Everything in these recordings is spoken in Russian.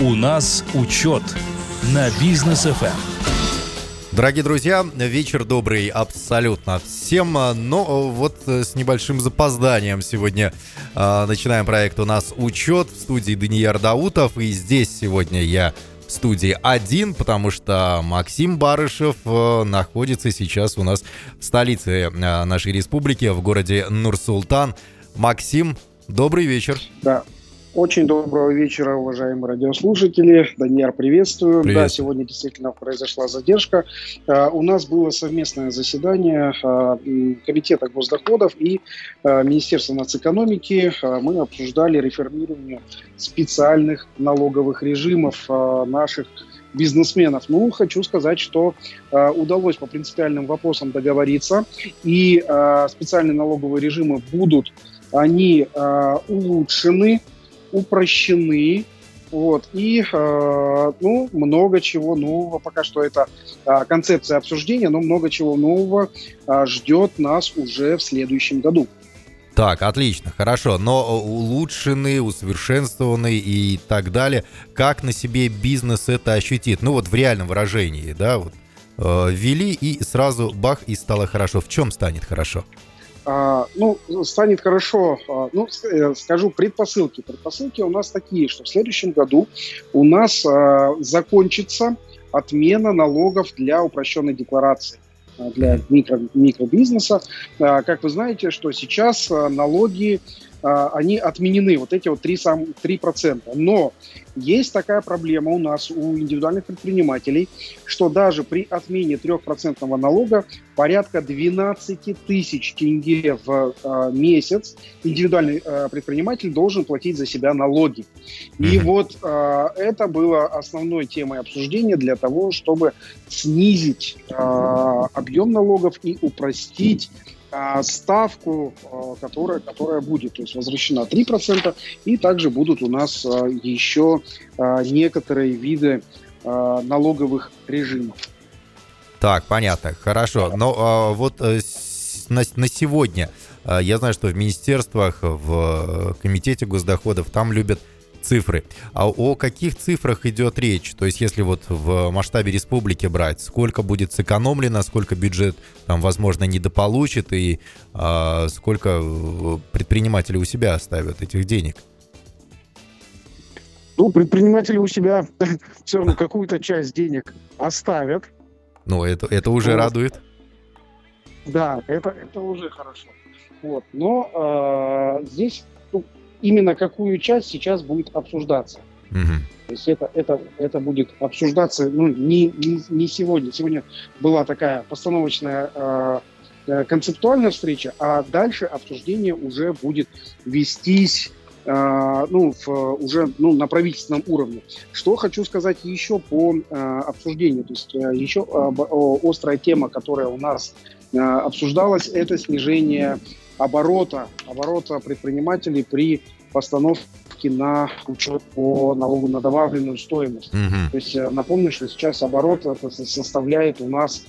У нас учет на бизнес ФМ. Дорогие друзья, вечер добрый абсолютно всем, но вот с небольшим запозданием сегодня э, начинаем проект «У нас учет» в студии Данияр Даутов, и здесь сегодня я в студии один, потому что Максим Барышев э, находится сейчас у нас в столице э, нашей республики, в городе Нур-Султан. Максим, добрый вечер. Да, очень доброго вечера, уважаемые радиослушатели. Даниэр, приветствую. приветствую. Да, сегодня действительно произошла задержка. Uh, у нас было совместное заседание uh, Комитета госдоходов и uh, Министерства нацэкономики. Мы обсуждали реформирование специальных налоговых режимов наших бизнесменов. Ну, хочу сказать, что э, удалось по принципиальным вопросам договориться, и э, специальные налоговые режимы будут, они э, улучшены, упрощены, вот, и, э, ну, много чего нового, пока что это э, концепция обсуждения, но много чего нового э, ждет нас уже в следующем году. Так, отлично, хорошо, но улучшенный, усовершенствованный и так далее, как на себе бизнес это ощутит? Ну вот в реальном выражении, да, вот э, ввели и сразу бах, и стало хорошо. В чем станет хорошо? А, ну, станет хорошо. А, ну, э, скажу предпосылки. Предпосылки у нас такие, что в следующем году у нас а, закончится отмена налогов для упрощенной декларации для микро, микробизнеса. Как вы знаете, что сейчас налоги они отменены, вот эти вот 3, сам, 3%. Но есть такая проблема у нас, у индивидуальных предпринимателей, что даже при отмене 3% налога порядка 12 тысяч тенге в э, месяц индивидуальный э, предприниматель должен платить за себя налоги. И вот э, это было основной темой обсуждения для того, чтобы снизить э, объем налогов и упростить а, ставку, а, которая, которая будет, то есть возвращена 3%, и также будут у нас а, еще некоторые виды налоговых режимов. Так, понятно, хорошо. Но вот э, на, на сегодня я знаю, что в министерствах, в комитете госдоходов там любят цифры. А о каких цифрах идет речь? То есть, если вот в масштабе республики брать, сколько будет сэкономлено, сколько бюджет там, возможно, недополучит и а, сколько э, предприниматели у себя оставят этих денег? Ну, предприниматели у себя все равно какую-то часть денег оставят. Ну, это, это уже вот. радует. Да, это, это уже хорошо. Вот. Но э, здесь именно какую часть сейчас будет обсуждаться. Угу. То есть это, это, это будет обсуждаться ну, не, не, не сегодня. Сегодня была такая постановочная э, э, концептуальная встреча, а дальше обсуждение уже будет вестись э, ну, в, уже ну, на правительственном уровне. Что хочу сказать еще по э, обсуждению. То есть э, еще э, острая тема, которая у нас обсуждалась, это снижение оборота, оборота предпринимателей при постановке на учет по налогу на добавленную стоимость. Mm-hmm. То есть э, напомню, что сейчас оборот это составляет у нас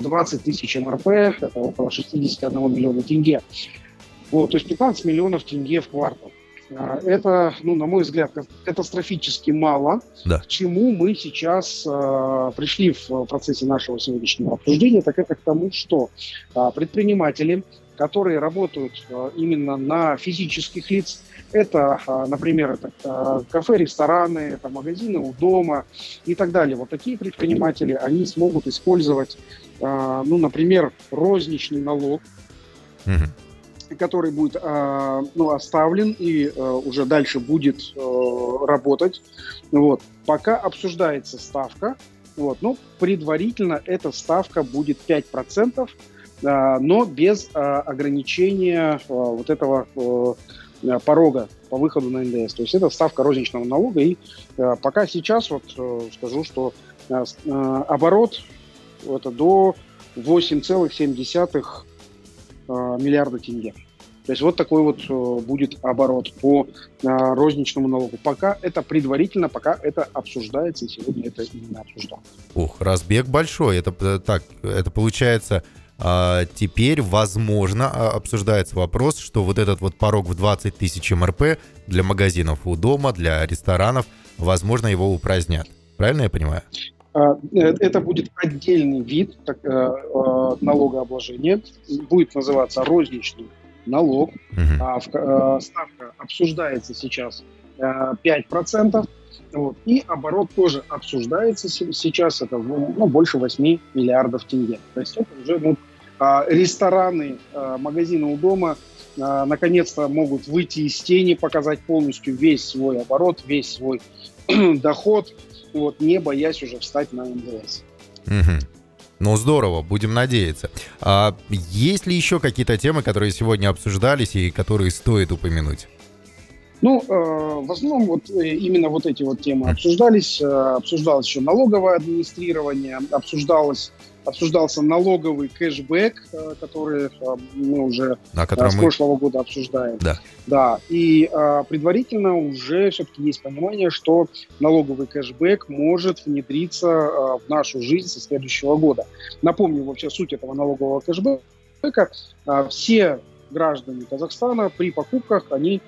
20 а, тысяч МРП, это около 61 миллиона тенге. Вот, то есть 15 миллионов тенге в квартал. А, это, ну, на мой взгляд, катастрофически мало. Да. К чему мы сейчас э, пришли в процессе нашего сегодняшнего обсуждения, так это к тому, что э, предприниматели которые работают э, именно на физических лиц. Это, э, например, это э, кафе, рестораны, это магазины у дома и так далее. Вот такие предприниматели, они смогут использовать, ну, например, розничный налог, угу. который будет ну, оставлен и уже дальше будет работать. Вот. Пока обсуждается ставка, вот, ну, предварительно эта ставка будет 5%, а, но без а, ограничения а, вот этого порога по выходу на НДС. То есть это ставка розничного налога. И пока сейчас вот скажу, что оборот это до 8,7 миллиарда тенге. То есть вот такой вот будет оборот по розничному налогу. Пока это предварительно, пока это обсуждается, и сегодня это именно обсуждалось. Ух, разбег большой. Это э, так, это получается а, теперь, возможно, а, обсуждается вопрос, что вот этот вот порог в 20 тысяч МРП для магазинов у дома, для ресторанов, возможно, его упразднят. Правильно я понимаю? А, э, это будет отдельный вид так, э, э, налогообложения. Будет называться розничный налог. Угу. Ставка обсуждается сейчас 5%. Вот. И оборот тоже обсуждается сейчас. Это ну, больше 8 миллиардов тенге. То есть это уже ну, рестораны, магазины у дома наконец-то могут выйти из тени, показать полностью весь свой оборот, весь свой доход, вот, не боясь уже встать на МДС. Угу. Ну, здорово, будем надеяться. А есть ли еще какие-то темы, которые сегодня обсуждались и которые стоит упомянуть? Ну, э, в основном вот э, именно вот эти вот темы обсуждались. Э, обсуждалось еще налоговое администрирование, обсуждалось обсуждался налоговый кэшбэк, э, который мы уже да, с прошлого года обсуждаем. Да. Да. И предварительно уже все-таки есть понимание, что налоговый кэшбэк может внедриться в нашу жизнь со следующего года. Напомню вообще суть этого налогового кэшбэка. Все граждане Казахстана при покупках они а,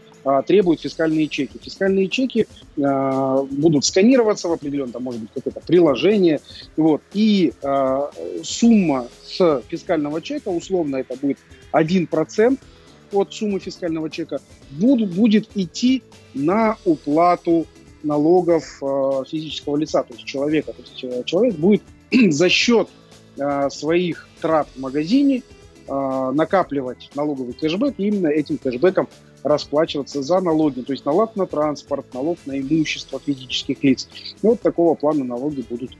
требуют фискальные чеки. Фискальные чеки а, будут сканироваться в определенном, там может быть какое-то приложение, вот, и а, сумма с фискального чека, условно это будет 1% от суммы фискального чека, будут, будет идти на уплату налогов физического лица, то есть человека. То есть э, человек будет за счет своих трат в магазине накапливать налоговый кэшбэк и именно этим кэшбэком расплачиваться за налоги, то есть налог на транспорт, налог на имущество физических лиц. И вот такого плана налоги будут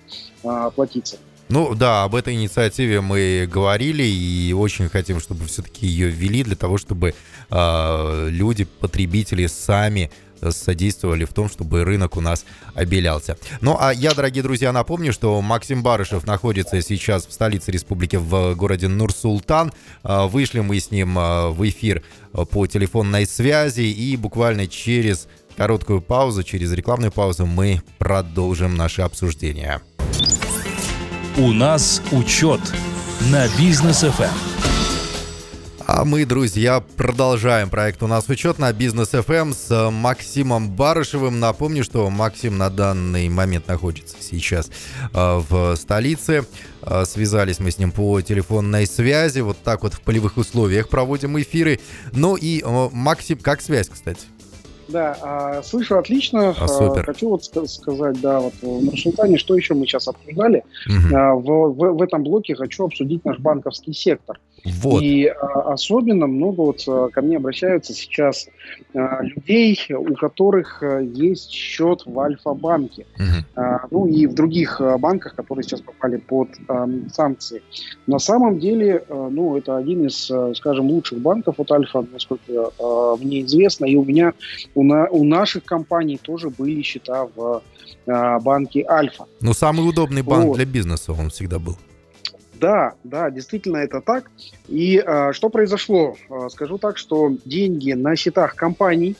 а, платиться. Ну да, об этой инициативе мы говорили и очень хотим, чтобы все-таки ее ввели для того, чтобы э, люди, потребители сами содействовали в том, чтобы рынок у нас обелялся. Ну а я, дорогие друзья, напомню, что Максим Барышев находится сейчас в столице республики в городе Нур-Султан. А, вышли мы с ним а, в эфир по телефонной связи и буквально через короткую паузу, через рекламную паузу мы продолжим наше обсуждение. У нас учет на бизнес FM. А мы, друзья, продолжаем проект «У нас учет» на Бизнес FM с Максимом Барышевым. Напомню, что Максим на данный момент находится сейчас э, в столице. Э, связались мы с ним по телефонной связи. Вот так вот в полевых условиях проводим эфиры. Ну и, э, Максим, как связь, кстати? Да, а, слышу отлично. А, супер. Хочу вот сказать, да, вот в Нурсултане, что еще мы сейчас обсуждали. Угу. А, в, в, в этом блоке хочу обсудить наш банковский сектор. Вот. И а, особенно много вот а, ко мне обращаются сейчас а, людей, у которых есть счет в Альфа-банке. Угу. А, ну и в других банках, которые сейчас попали под а, санкции. На самом деле, а, ну, это один из, скажем, лучших банков от Альфа, насколько а, мне известно. И у меня, у, на, у наших компаний тоже были счета в а, банке Альфа. Ну, самый удобный банк вот. для бизнеса он всегда был. Да, да, действительно это так. И э, что произошло? Э, скажу так, что деньги на счетах компаний,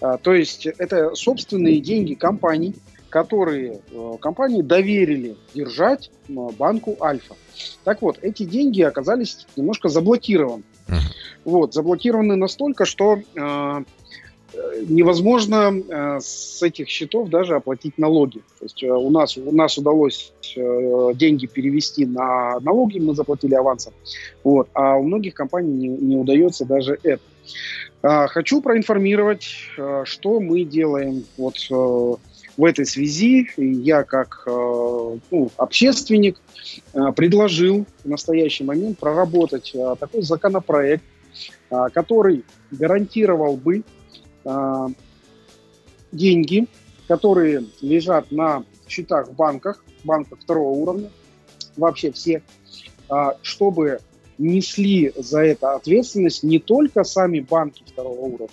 э, то есть это собственные деньги компаний, которые э, компании доверили держать э, банку Альфа. Так вот, эти деньги оказались немножко заблокированы. Вот, заблокированы настолько, что э, невозможно э, с этих счетов даже оплатить налоги. То есть э, у нас, у нас удалось э, деньги перевести на налоги, мы заплатили авансом, вот, а у многих компаний не, не удается даже это. А, хочу проинформировать, что мы делаем вот в этой связи. Я как ну, общественник предложил в настоящий момент проработать такой законопроект, который гарантировал бы деньги, которые лежат на счетах в банках, банках второго уровня, вообще все, э, чтобы несли за это ответственность не только сами банки второго уровня,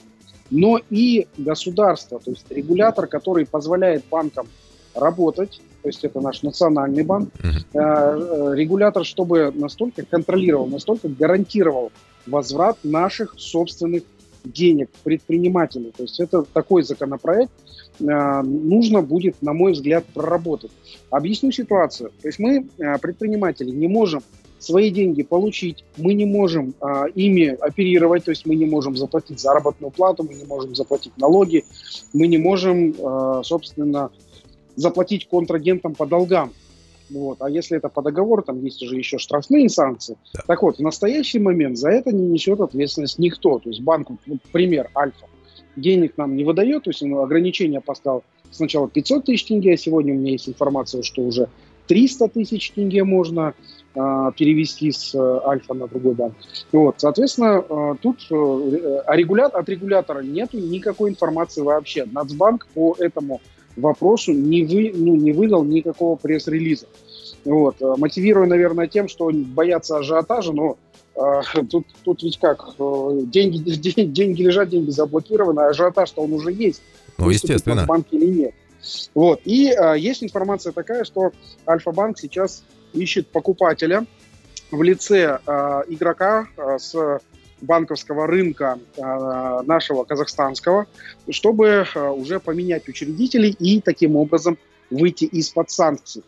но и государство, то есть регулятор, который позволяет банкам работать, то есть это наш национальный банк, uh-huh. регулятор, чтобы настолько контролировал, настолько гарантировал возврат наших собственных денег предпринимателей. То есть это такой законопроект э, нужно будет, на мой взгляд, проработать. Объясню ситуацию. То есть мы, э, предприниматели, не можем свои деньги получить, мы не можем а, ими оперировать, то есть мы не можем заплатить заработную плату, мы не можем заплатить налоги, мы не можем, а, собственно, заплатить контрагентам по долгам. Вот. А если это по договору, там есть уже еще штрафные санкции. Да. Так вот, в настоящий момент за это не несет ответственность никто. То есть банк, ну, пример, Альфа, денег нам не выдает, то есть он ограничение поставил сначала 500 тысяч тенге, а сегодня у меня есть информация, что уже 300 тысяч тенге можно э, перевести с э, Альфа на другой банк. Вот, соответственно, э, тут э, а регулятор, от регулятора нет никакой информации вообще. Нацбанк по этому вопросу не, вы, ну, не выдал никакого пресс-релиза. Вот, э, мотивируя, наверное, тем, что боятся ажиотажа, но э, тут, тут ведь как, э, деньги, деньги лежат, деньги заблокированы, а ажиотаж-то он уже есть. Ну, естественно. В банке или нет. Вот. И э, есть информация такая, что Альфа-банк сейчас ищет покупателя в лице э, игрока э, с банковского рынка э, нашего казахстанского, чтобы э, уже поменять учредителей и таким образом выйти из-под санкций.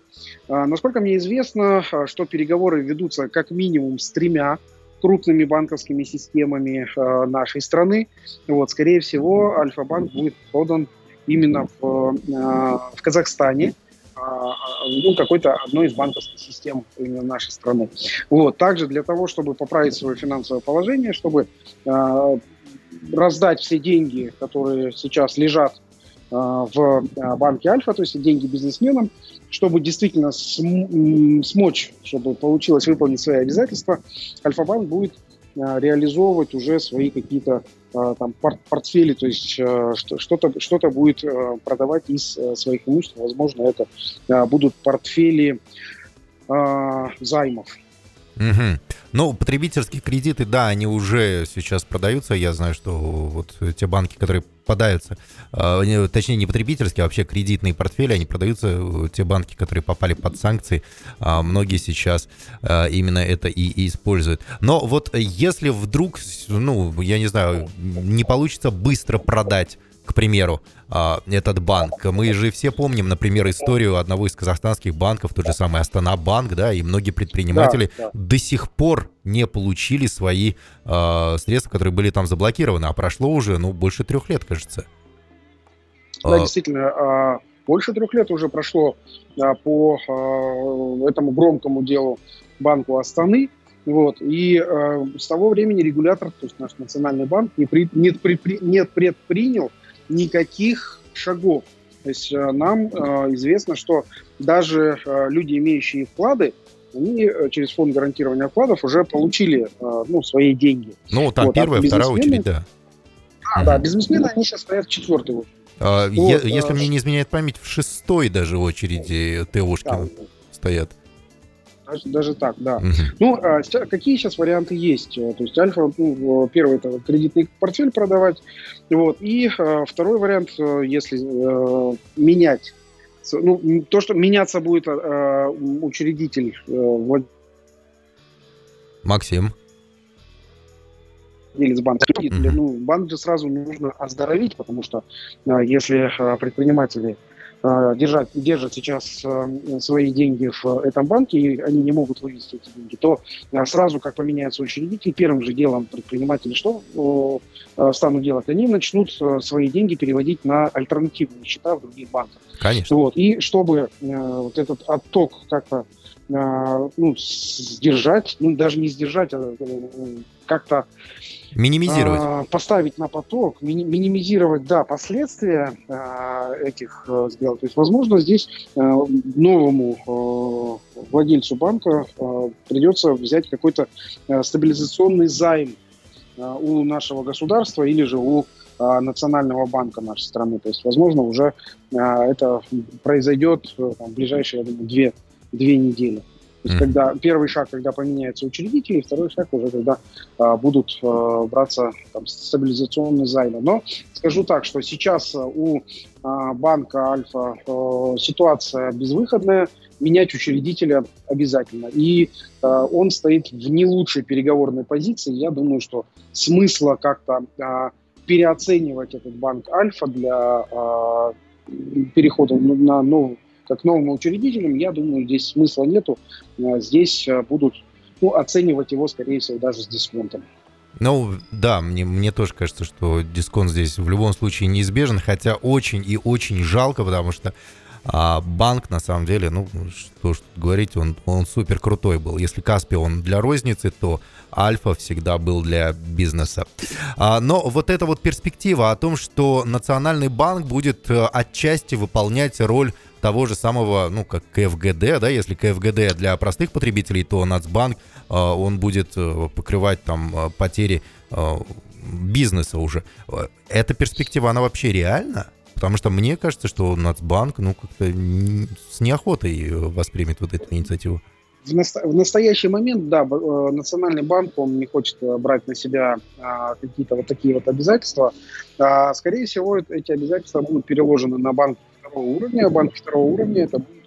Э, насколько мне известно, что переговоры ведутся как минимум с тремя крупными банковскими системами нашей страны. Вот, скорее всего, Альфа-банк будет подан именно в, в Казахстане, а, ну, какой-то одной из банковских систем именно нашей страны. Вот. Также для того, чтобы поправить свое финансовое положение, чтобы э, раздать все деньги, которые сейчас лежат в банке Альфа, то есть деньги бизнесменам, чтобы действительно см- смочь, чтобы получилось выполнить свои обязательства, Альфа-банк будет реализовывать уже свои какие-то Э, там, портфели, то есть э, что-то что будет э, продавать из своих имуществ. Возможно, это будут портфели займов. Угу. Ну, потребительские кредиты, да, они уже сейчас продаются. Я знаю, что вот те банки, которые попадаются, э, точнее, не потребительские, а вообще кредитные портфели, они продаются, э, те банки, которые попали под санкции, э, многие сейчас э, именно это и используют. Но вот если вдруг, ну, я не знаю, не получится быстро продать к примеру, а, этот банк. Мы же все помним, например, историю одного из казахстанских банков, тот же самый Астана банк, да, и многие предприниматели да, да. до сих пор не получили свои э, средства, которые были там заблокированы, а прошло уже, ну, больше трех лет, кажется. Да, а... действительно, больше трех лет уже прошло по этому громкому делу банку Астаны. Вот. И э, с того времени регулятор, то есть наш национальный банк, не, при, не, при, не предпринял никаких шагов. То есть э, нам э, известно, что даже э, люди, имеющие вклады, они через фонд гарантирования вкладов уже получили ну, свои деньги. Ну, там вот, а первая, вторая очередь, да. Да, да, бизнесмены, они сейчас стоят в четвертой очереди. А, вот, если а, мне не изменяет память, в шестой даже очереди ТОшки да. стоят. Даже, даже так, да. Угу. Ну, а, какие сейчас варианты есть? Э, то есть Альфа, ну, первый это кредитный портфель продавать, вот, и а, второй вариант, э, если а, менять, ну, то, что меняться будет а, учредитель а, Максим владелец банка. Ну, банк же сразу нужно оздоровить, потому что если предприниматели Э, держать, держат сейчас э, свои деньги в этом банке, и они не могут вывести эти деньги, то э, сразу, как поменяется учредитель, первым же делом предприниматели что станут делать? Они начнут свои деньги переводить на альтернативные счета в других банках. Конечно. Вот. И чтобы вот этот отток как-то ну, сдержать, ну, даже не сдержать, а как-то Минимизировать. А, поставить на поток, ми- минимизировать, да, последствия а, этих а, сделок. То есть, возможно, здесь а, новому а, владельцу банка а, придется взять какой-то а, стабилизационный займ а, у нашего государства или же у Национального банка нашей страны. То есть, возможно, уже а, это произойдет там, в ближайшие, я думаю, две, две недели. То есть, когда первый шаг, когда поменяются учредители, второй шаг уже, когда а, будут а, браться там, стабилизационные займы. Но скажу так, что сейчас а, у а, банка Альфа а, ситуация безвыходная, менять учредителя обязательно. И а, он стоит в не лучшей переговорной позиции. Я думаю, что смысла как-то а, переоценивать этот банк Альфа для а, перехода на новую как новым учредителям, я думаю, здесь смысла нету. Э, здесь э, будут ну, оценивать его, скорее всего, даже с дисконтом. Ну, да, мне, мне тоже кажется, что дисконт здесь в любом случае неизбежен, хотя очень и очень жалко, потому что а банк, на самом деле, ну, что ж говорить, он, он супер крутой был. Если Каспи он для розницы, то Альфа всегда был для бизнеса. А, но вот эта вот перспектива о том, что Национальный банк будет э, отчасти выполнять роль того же самого, ну, как КФГД, да, если КФГД для простых потребителей, то Нацбанк, э, он будет э, покрывать там потери бизнеса уже. Эта перспектива, она вообще реальна? Потому что мне кажется, что Нацбанк, ну, как-то с неохотой воспримет вот эту инициативу. В, насто- в настоящий момент, да, э, Национальный банк, он не хочет э, брать на себя а, какие-то вот такие вот обязательства. А, скорее всего, эти обязательства будут переложены на банк второго уровня. А банк второго уровня это будет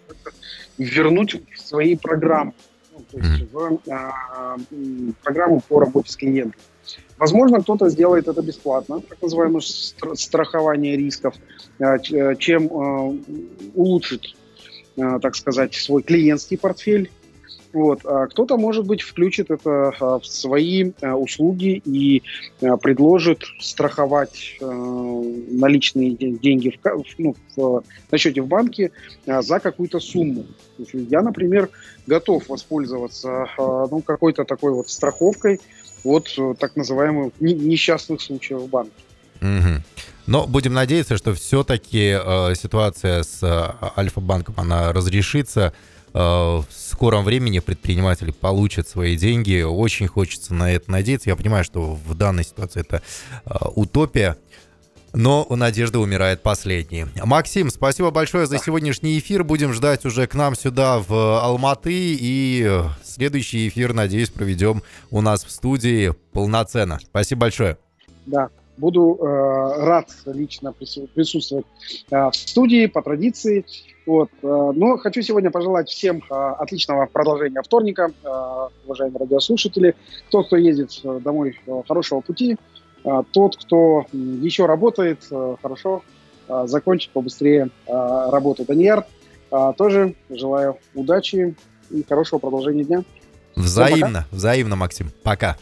вернуть в свои программы. Ну, то есть в а, программу по работе с клиентом. Возможно, кто-то сделает это бесплатно, так называемое страхование рисков, э, э, чем э, улучшит, так сказать, свой клиентский портфель. Вот. А кто-то, может быть, включит это в свои услуги и предложит страховать наличные деньги в, ну, в, на счете в банке за какую-то сумму. Я, например, готов воспользоваться ну, какой-то такой вот страховкой, от э, так называемых несчастных случаев в банке. Угу. Но будем надеяться, что все-таки э, ситуация с э, Альфа-банком, она разрешится. Э, в скором времени предприниматели получат свои деньги. Очень хочется на это надеяться. Я понимаю, что в данной ситуации это э, утопия. Но у надежды умирает последний. Максим, спасибо большое за сегодняшний эфир. Будем ждать уже к нам сюда в Алматы. И следующий эфир, надеюсь, проведем у нас в студии полноценно. Спасибо большое. Да, буду э, рад лично присутствовать э, в студии по традиции. Вот. Э, но хочу сегодня пожелать всем э, отличного продолжения вторника, э, уважаемые радиослушатели. Кто, кто ездит домой, хорошего пути. Тот, кто еще работает, хорошо закончит побыстрее работу. Даниэр, тоже желаю удачи и хорошего продолжения дня. Взаимно, взаимно, Максим. Пока.